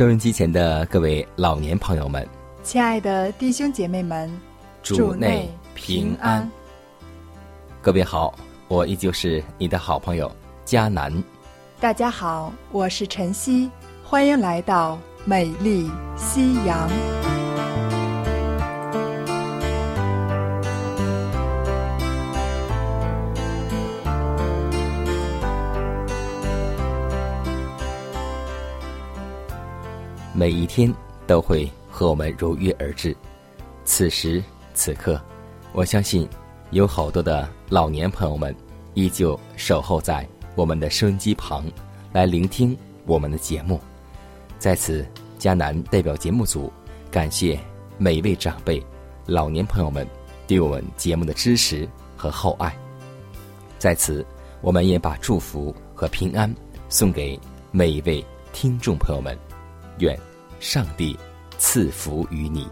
收音机前的各位老年朋友们，亲爱的弟兄姐妹们，主内平安。各位好，我依旧是你的好朋友佳南。大家好，我是晨曦，欢迎来到美丽夕阳。每一天都会和我们如约而至，此时此刻，我相信有好多的老年朋友们依旧守候在我们的收音机旁，来聆听我们的节目。在此，迦南代表节目组感谢每一位长辈、老年朋友们对我们节目的支持和厚爱。在此，我们也把祝福和平安送给每一位听众朋友们，愿。上帝赐福于你。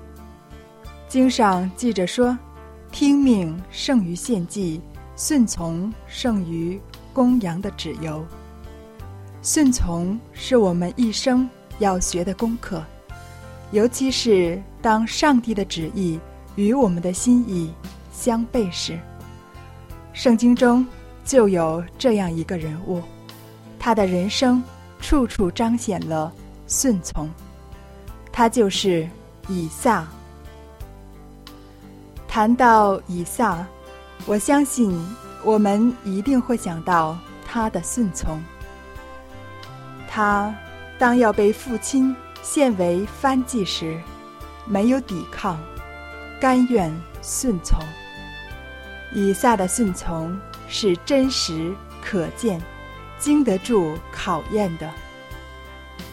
经上记着说：“听命胜于献祭，顺从胜于公羊的旨由。”顺从是我们一生要学的功课，尤其是当上帝的旨意与我们的心意相悖时。圣经中就有这样一个人物，他的人生处处彰显了顺从。他就是以撒。谈到以撒，我相信我们一定会想到他的顺从。他当要被父亲献为番祭时，没有抵抗，甘愿顺从。以撒的顺从是真实可见、经得住考验的。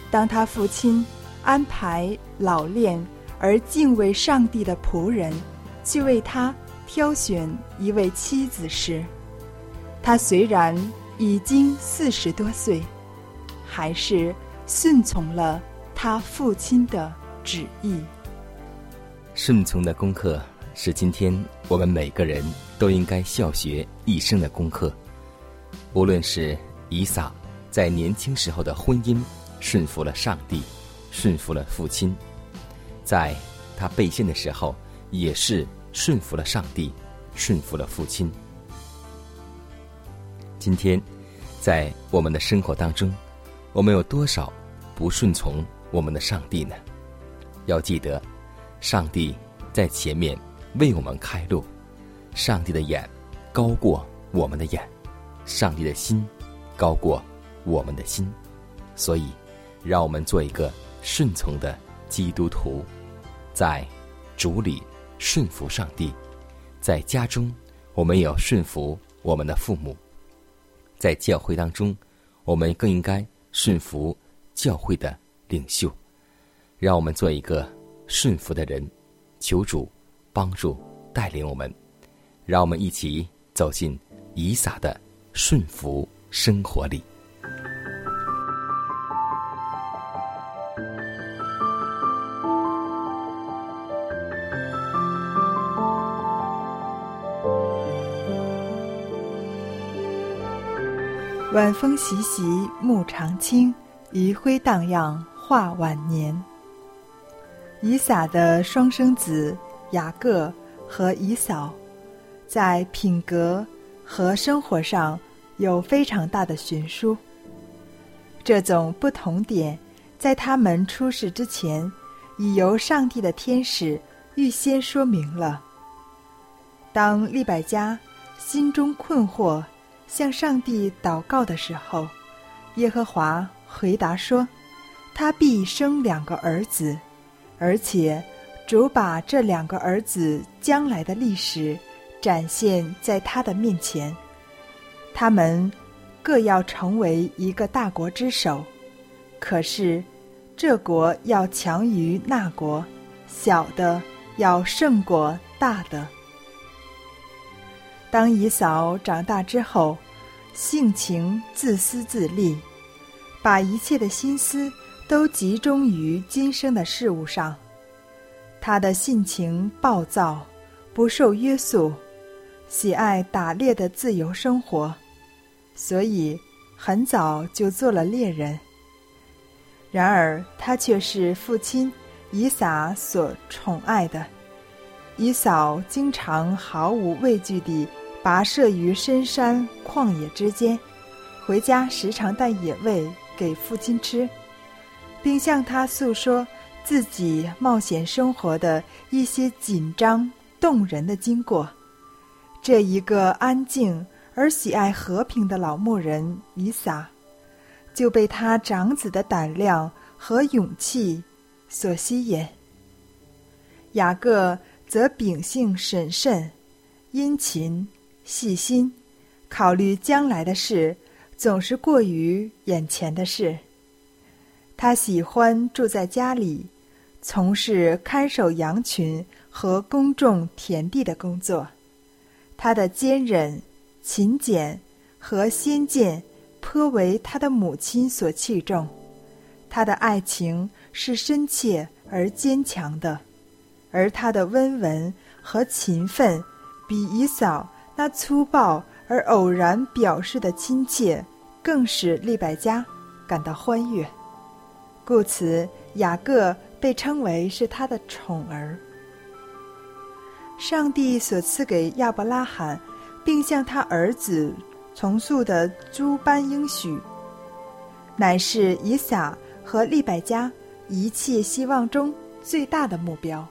当他父亲。安排老练而敬畏上帝的仆人，去为他挑选一位妻子时，他虽然已经四十多岁，还是顺从了他父亲的旨意。顺从的功课是今天我们每个人都应该效学一生的功课。无论是以撒在年轻时候的婚姻，顺服了上帝。顺服了父亲，在他背信的时候，也是顺服了上帝，顺服了父亲。今天，在我们的生活当中，我们有多少不顺从我们的上帝呢？要记得，上帝在前面为我们开路，上帝的眼高过我们的眼，上帝的心高过我们的心，所以，让我们做一个。顺从的基督徒，在主里顺服上帝；在家中，我们也要顺服我们的父母；在教会当中，我们更应该顺服教会的领袖。让我们做一个顺服的人，求主帮助带领我们。让我们一起走进以撒的顺服生活里。晚风习习，木长青，余晖荡漾，画晚年。以撒的双生子雅各和以扫，在品格和生活上有非常大的悬殊。这种不同点，在他们出世之前，已由上帝的天使预先说明了。当利百加心中困惑，向上帝祷告的时候，耶和华回答说：“他必生两个儿子，而且主把这两个儿子将来的历史展现在他的面前，他们。”各要成为一个大国之首，可是这国要强于那国，小的要胜过大的。当以扫长大之后，性情自私自利，把一切的心思都集中于今生的事物上。他的性情暴躁，不受约束，喜爱打猎的自由生活。所以，很早就做了猎人。然而，他却是父亲以撒所宠爱的。以嫂经常毫无畏惧地跋涉于深山旷野之间，回家时常带野味给父亲吃，并向他诉说自己冒险生活的一些紧张动人的经过。这一个安静。而喜爱和平的老牧人以撒，就被他长子的胆量和勇气所吸引。雅各则秉性审慎、殷勤、细心，考虑将来的事，总是过于眼前的事。他喜欢住在家里，从事看守羊群和公众田地的工作。他的坚韧。勤俭和先见，颇为他的母亲所器重。他的爱情是深切而坚强的，而他的温文和勤奋，比以扫那粗暴而偶然表示的亲切，更使利百加感到欢悦。故此，雅各被称为是他的宠儿。上帝所赐给亚伯拉罕。并向他儿子重塑的诸般应许，乃是以撒和利百加一切希望中最大的目标。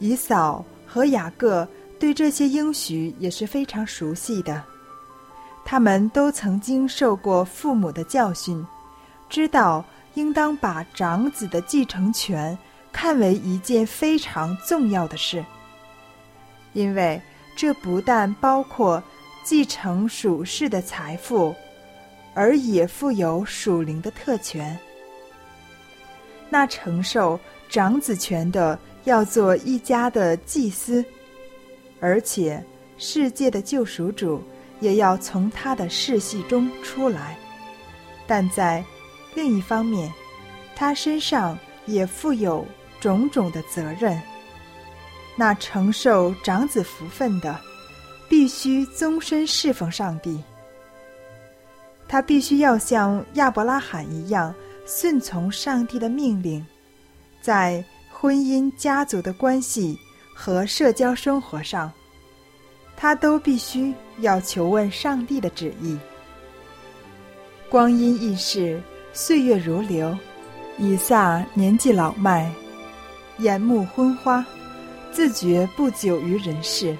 以扫和雅各对这些应许也是非常熟悉的，他们都曾经受过父母的教训，知道应当把长子的继承权看为一件非常重要的事，因为。这不但包括继承属世的财富，而也富有属灵的特权。那承受长子权的要做一家的祭司，而且世界的救赎主也要从他的世系中出来。但在另一方面，他身上也负有种种的责任。那承受长子福分的，必须终身侍奉上帝。他必须要像亚伯拉罕一样顺从上帝的命令，在婚姻、家族的关系和社交生活上，他都必须要求问上帝的旨意。光阴易逝，岁月如流，以撒年纪老迈，眼目昏花。自觉不久于人世，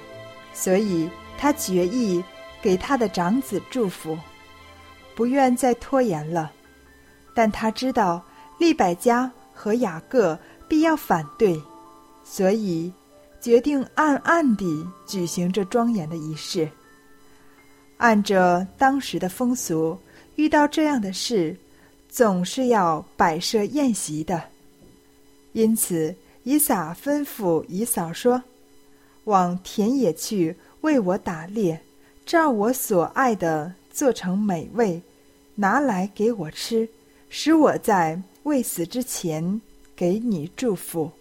所以他决意给他的长子祝福，不愿再拖延了。但他知道利百加和雅各必要反对，所以决定暗暗地举行这庄严的仪式。按着当时的风俗，遇到这样的事，总是要摆设宴席的，因此。以撒吩咐以扫说：“往田野去，为我打猎，照我所爱的做成美味，拿来给我吃，使我在未死之前给你祝福。”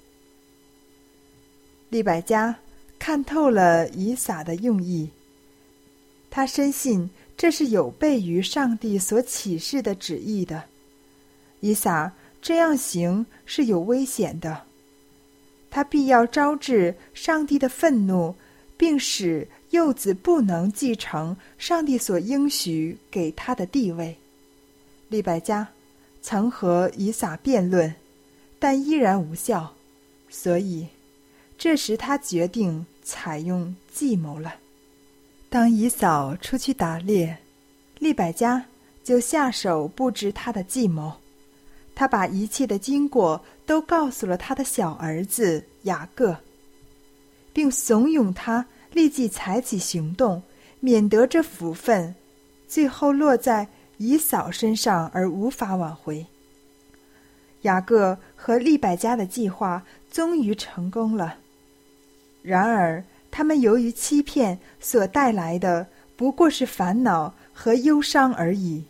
利百加看透了以撒的用意，他深信这是有悖于上帝所启示的旨意的。以撒这样行是有危险的。他必要招致上帝的愤怒，并使幼子不能继承上帝所应许给他的地位。利百加曾和以撒辩论，但依然无效，所以这时他决定采用计谋了。当以嫂出去打猎，利百家就下手布置他的计谋。他把一切的经过都告诉了他的小儿子雅各，并怂恿他立即采取行动，免得这福分最后落在以嫂身上而无法挽回。雅各和利百家的计划终于成功了，然而。他们由于欺骗所带来的不过是烦恼和忧伤而已。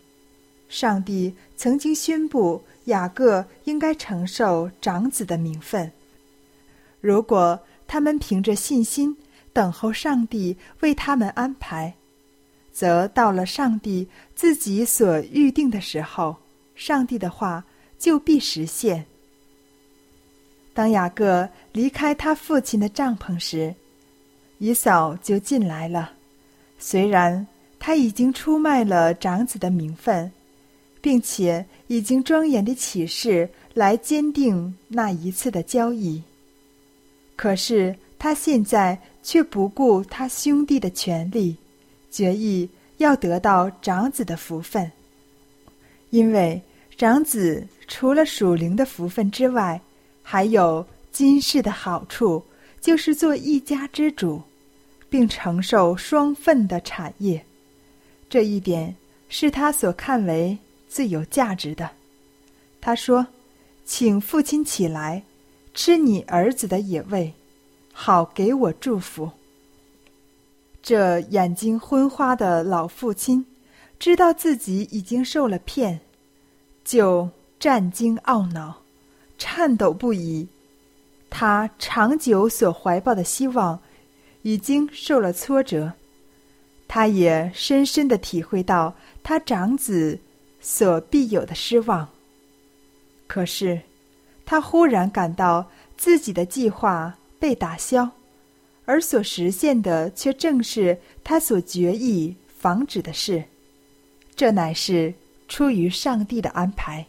上帝曾经宣布雅各应该承受长子的名分。如果他们凭着信心等候上帝为他们安排，则到了上帝自己所预定的时候，上帝的话就必实现。当雅各离开他父亲的帐篷时，姨嫂就进来了，虽然他已经出卖了长子的名分，并且已经庄严的起誓来坚定那一次的交易，可是他现在却不顾他兄弟的权利，决意要得到长子的福分，因为长子除了属灵的福分之外，还有今世的好处，就是做一家之主。并承受双份的产业，这一点是他所看为最有价值的。他说：“请父亲起来，吃你儿子的野味，好给我祝福。”这眼睛昏花的老父亲知道自己已经受了骗，就战惊懊恼，颤抖不已。他长久所怀抱的希望。已经受了挫折，他也深深的体会到他长子所必有的失望。可是，他忽然感到自己的计划被打消，而所实现的却正是他所决意防止的事。这乃是出于上帝的安排。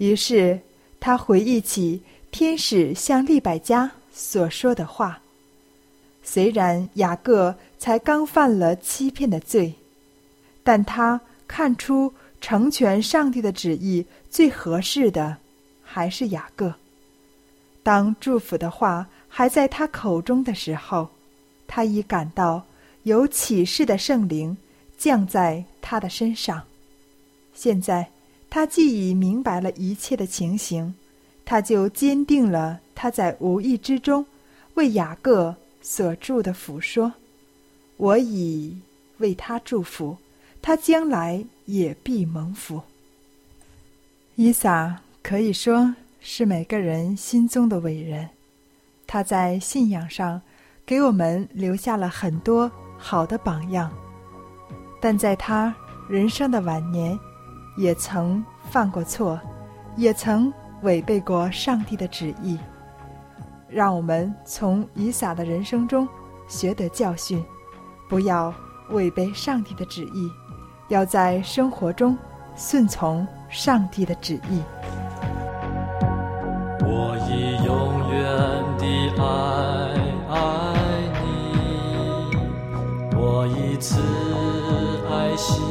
于是，他回忆起天使向利百加所说的话。虽然雅各才刚犯了欺骗的罪，但他看出成全上帝的旨意最合适的还是雅各。当祝福的话还在他口中的时候，他已感到有启示的圣灵降在他的身上。现在他既已明白了一切的情形，他就坚定了他在无意之中为雅各。所住的福说：“我已为他祝福，他将来也必蒙福。”伊撒可以说是每个人心中的伟人，他在信仰上给我们留下了很多好的榜样，但在他人生的晚年，也曾犯过错，也曾违背过上帝的旨意。让我们从以撒的人生中学得教训，不要违背上帝的旨意，要在生活中顺从上帝的旨意。我以永远的爱爱你，我以慈爱惜。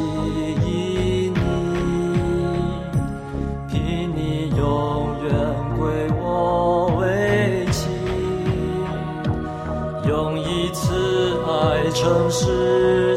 城市。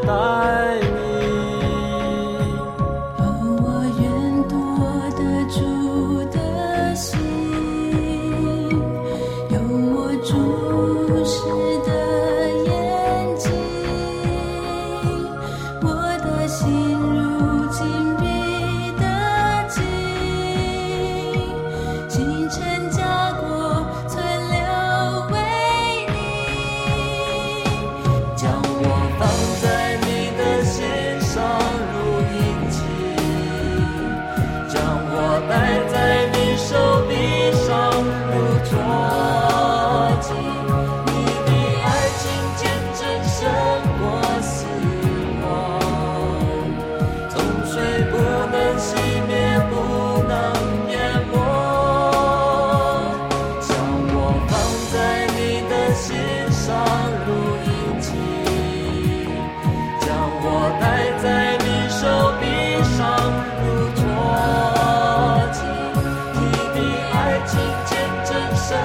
之间战胜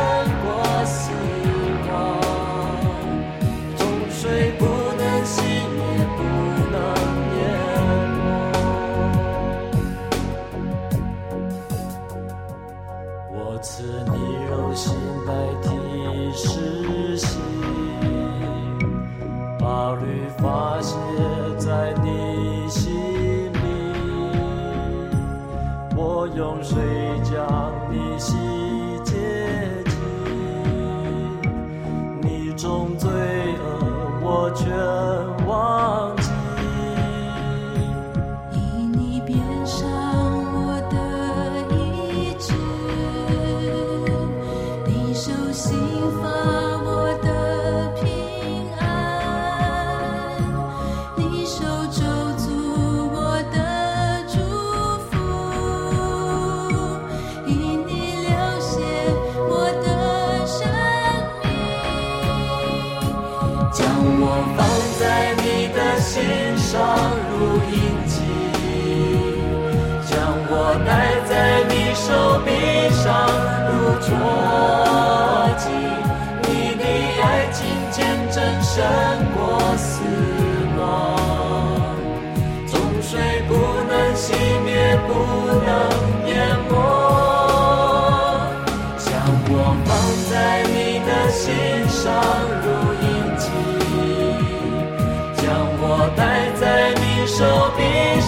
过。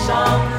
song.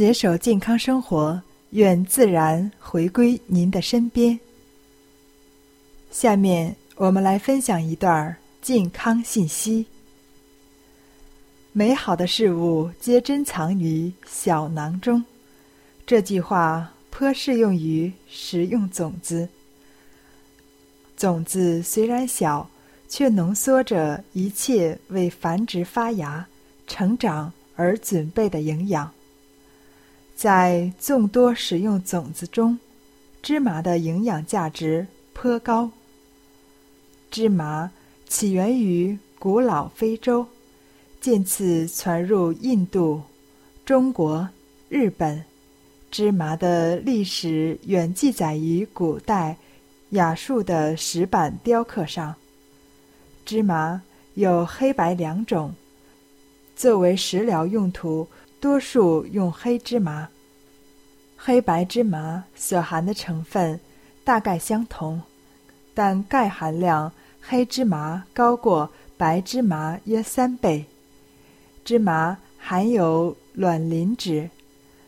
携手健康生活，愿自然回归您的身边。下面我们来分享一段健康信息。美好的事物皆珍藏于小囊中，这句话颇适用于食用种子。种子虽然小，却浓缩着一切为繁殖、发芽、成长而准备的营养。在众多食用种子中，芝麻的营养价值颇高。芝麻起源于古老非洲，渐次传入印度、中国、日本。芝麻的历史远记载于古代亚述的石板雕刻上。芝麻有黑白两种，作为食疗用途。多数用黑芝麻。黑白芝麻所含的成分大概相同，但钙含量黑芝麻高过白芝麻约三倍。芝麻含有卵磷脂，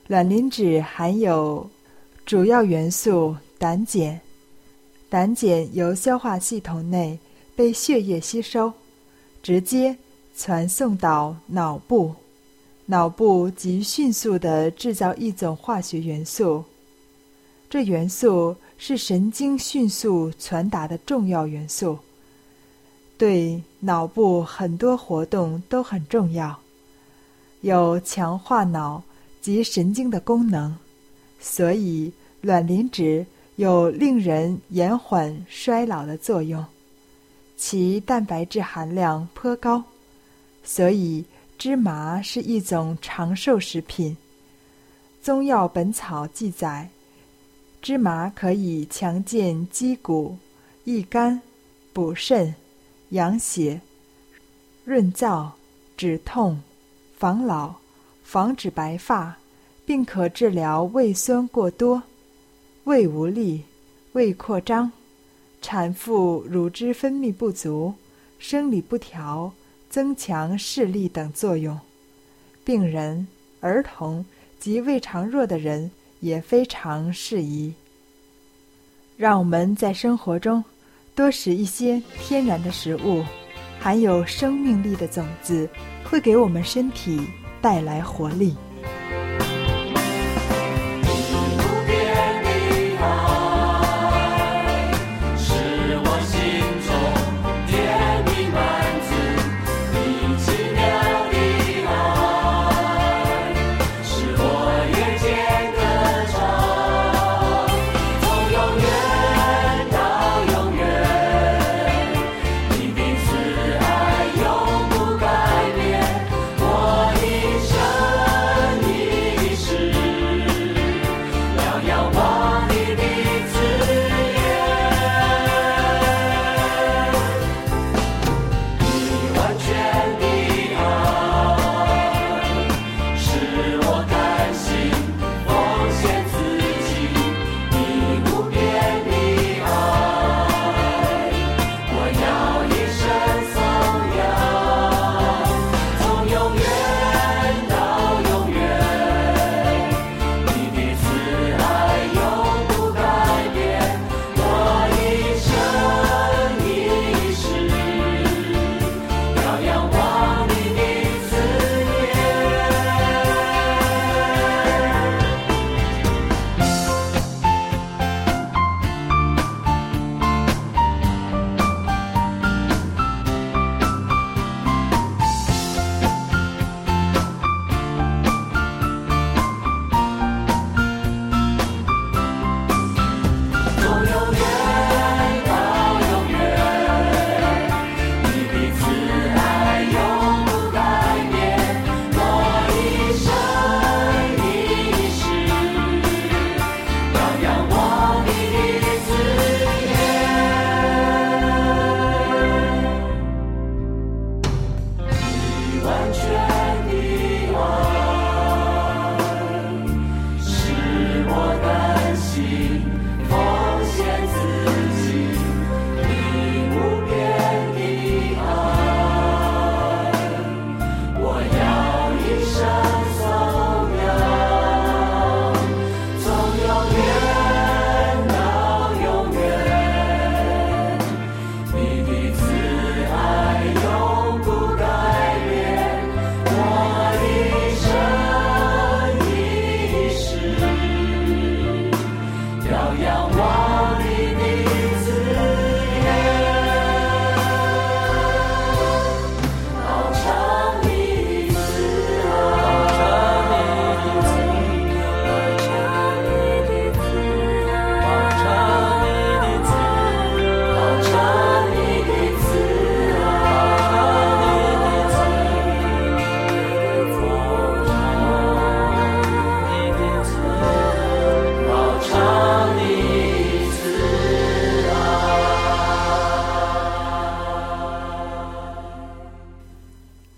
卵磷脂含有主要元素胆碱，胆碱由消化系统内被血液吸收，直接传送到脑部，脑部即迅速的制造一种化学元素，这元素是神经迅速传达的重要元素。对脑部很多活动都很重要，有强化脑及神经的功能，所以卵磷脂有令人延缓衰老的作用。其蛋白质含量颇高，所以芝麻是一种长寿食品。《中药本草》记载，芝麻可以强健肌骨、益肝、补肾。养血、润燥、止痛、防老、防止白发，并可治疗胃酸过多、胃无力、胃扩张、产妇乳汁分泌不足、生理不调、增强视力等作用。病人、儿童及胃肠弱的人也非常适宜。让我们在生活中。多食一些天然的食物，含有生命力的种子，会给我们身体带来活力。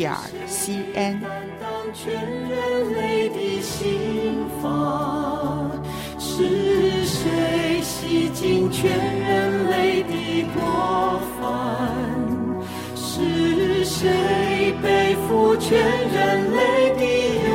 点儿 c n。担当全人类的心房，是谁洗净全人类的过犯？是谁背负全人类的